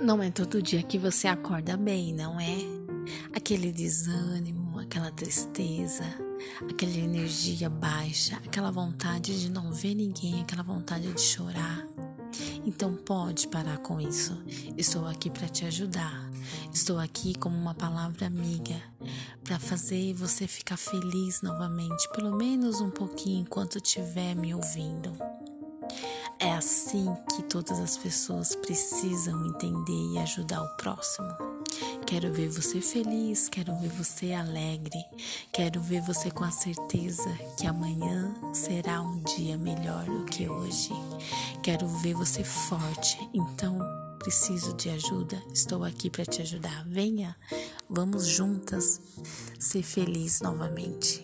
Não é todo dia que você acorda bem, não é? Aquele desânimo, aquela tristeza, aquela energia baixa, aquela vontade de não ver ninguém, aquela vontade de chorar. Então pode parar com isso. Estou aqui para te ajudar. Estou aqui como uma palavra amiga para fazer você ficar feliz novamente, pelo menos um pouquinho enquanto estiver me ouvindo. Assim que todas as pessoas precisam entender e ajudar o próximo. Quero ver você feliz, quero ver você alegre, quero ver você com a certeza que amanhã será um dia melhor do que hoje. Quero ver você forte, então preciso de ajuda, estou aqui para te ajudar. Venha, vamos juntas ser felizes novamente.